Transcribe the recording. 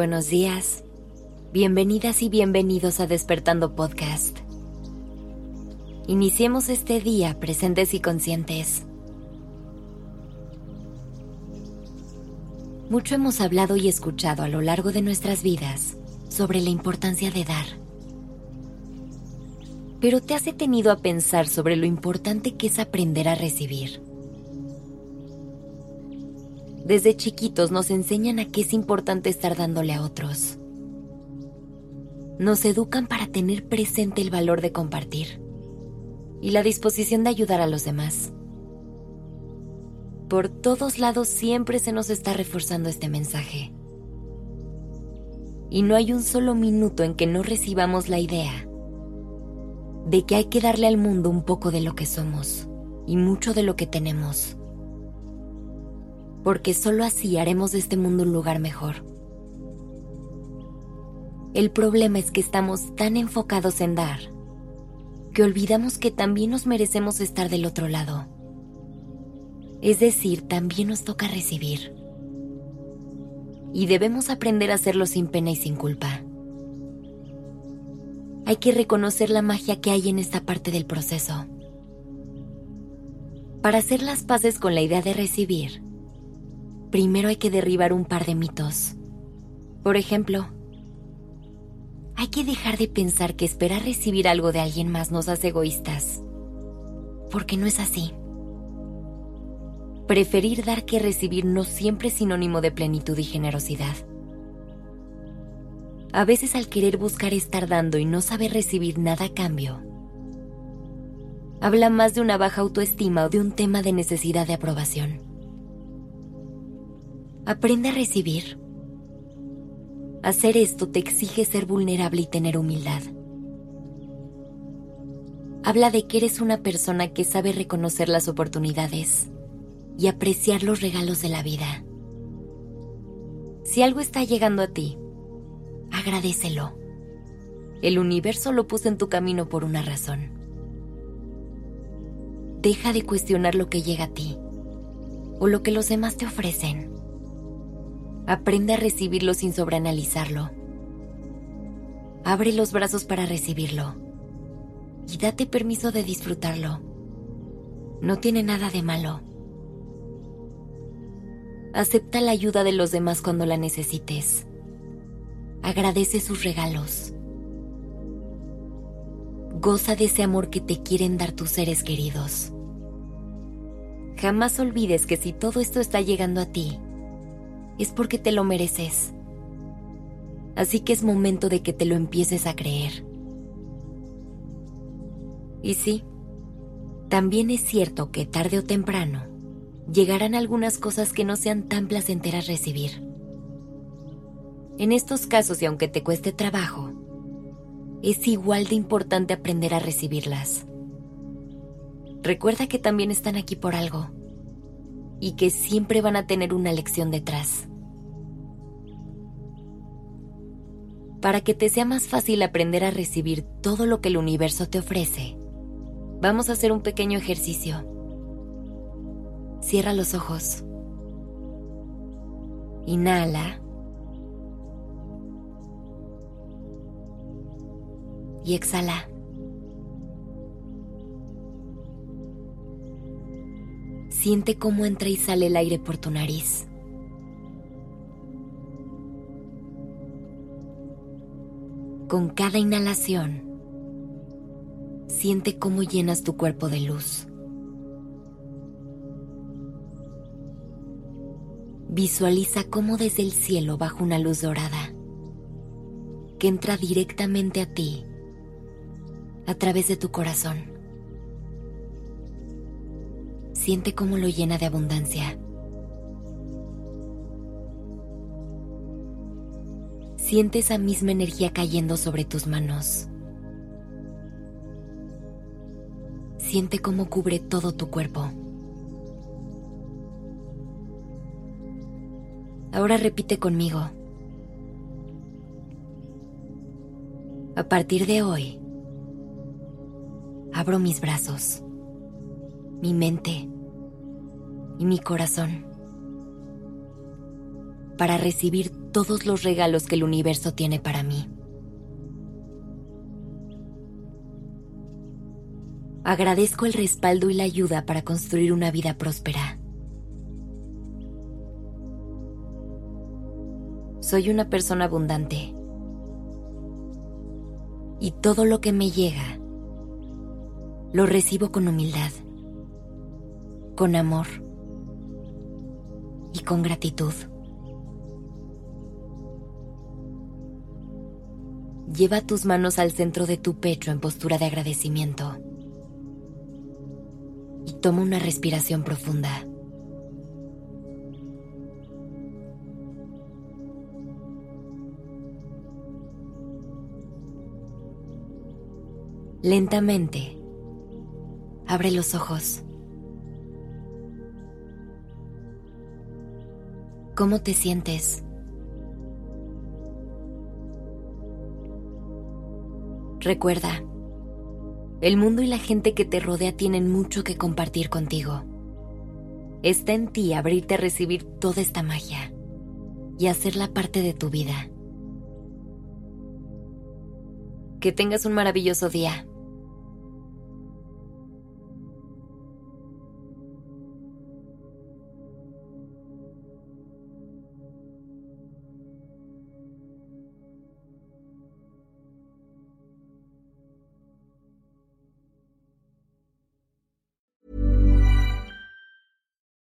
Buenos días. Bienvenidas y bienvenidos a Despertando Podcast. Iniciemos este día presentes y conscientes. Mucho hemos hablado y escuchado a lo largo de nuestras vidas sobre la importancia de dar. Pero ¿te has detenido a pensar sobre lo importante que es aprender a recibir? Desde chiquitos nos enseñan a que es importante estar dándole a otros nos educan para tener presente el valor de compartir y la disposición de ayudar a los demás. Por todos lados siempre se nos está reforzando este mensaje. Y no hay un solo minuto en que no recibamos la idea de que hay que darle al mundo un poco de lo que somos y mucho de lo que tenemos. Porque solo así haremos de este mundo un lugar mejor. El problema es que estamos tan enfocados en dar que olvidamos que también nos merecemos estar del otro lado. Es decir, también nos toca recibir. Y debemos aprender a hacerlo sin pena y sin culpa. Hay que reconocer la magia que hay en esta parte del proceso. Para hacer las paces con la idea de recibir, primero hay que derribar un par de mitos. Por ejemplo, hay que dejar de pensar que esperar recibir algo de alguien más nos hace egoístas, porque no es así. Preferir dar que recibir no siempre es sinónimo de plenitud y generosidad. A veces al querer buscar estar dando y no saber recibir nada a cambio, habla más de una baja autoestima o de un tema de necesidad de aprobación. Aprende a recibir Hacer esto te exige ser vulnerable y tener humildad. Habla de que eres una persona que sabe reconocer las oportunidades y apreciar los regalos de la vida. Si algo está llegando a ti, agradecelo. El universo lo puso en tu camino por una razón. Deja de cuestionar lo que llega a ti o lo que los demás te ofrecen. Aprende a recibirlo sin sobreanalizarlo. Abre los brazos para recibirlo y date permiso de disfrutarlo. No tiene nada de malo. Acepta la ayuda de los demás cuando la necesites. Agradece sus regalos. Goza de ese amor que te quieren dar tus seres queridos. Jamás olvides que si todo esto está llegando a ti, es porque te lo mereces. Así que es momento de que te lo empieces a creer. Y sí, también es cierto que tarde o temprano llegarán algunas cosas que no sean tan placenteras recibir. En estos casos, y aunque te cueste trabajo, es igual de importante aprender a recibirlas. Recuerda que también están aquí por algo y que siempre van a tener una lección detrás. Para que te sea más fácil aprender a recibir todo lo que el universo te ofrece, vamos a hacer un pequeño ejercicio. Cierra los ojos. Inhala. Y exhala. Siente cómo entra y sale el aire por tu nariz. Con cada inhalación, siente cómo llenas tu cuerpo de luz. Visualiza cómo desde el cielo baja una luz dorada que entra directamente a ti a través de tu corazón. Siente cómo lo llena de abundancia. Siente esa misma energía cayendo sobre tus manos. Siente cómo cubre todo tu cuerpo. Ahora repite conmigo. A partir de hoy, abro mis brazos mi mente y mi corazón para recibir todos los regalos que el universo tiene para mí. Agradezco el respaldo y la ayuda para construir una vida próspera. Soy una persona abundante. Y todo lo que me llega, lo recibo con humildad, con amor y con gratitud. Lleva tus manos al centro de tu pecho en postura de agradecimiento y toma una respiración profunda. Lentamente, abre los ojos. ¿Cómo te sientes? Recuerda, el mundo y la gente que te rodea tienen mucho que compartir contigo. Está en ti abrirte a recibir toda esta magia y hacerla parte de tu vida. Que tengas un maravilloso día.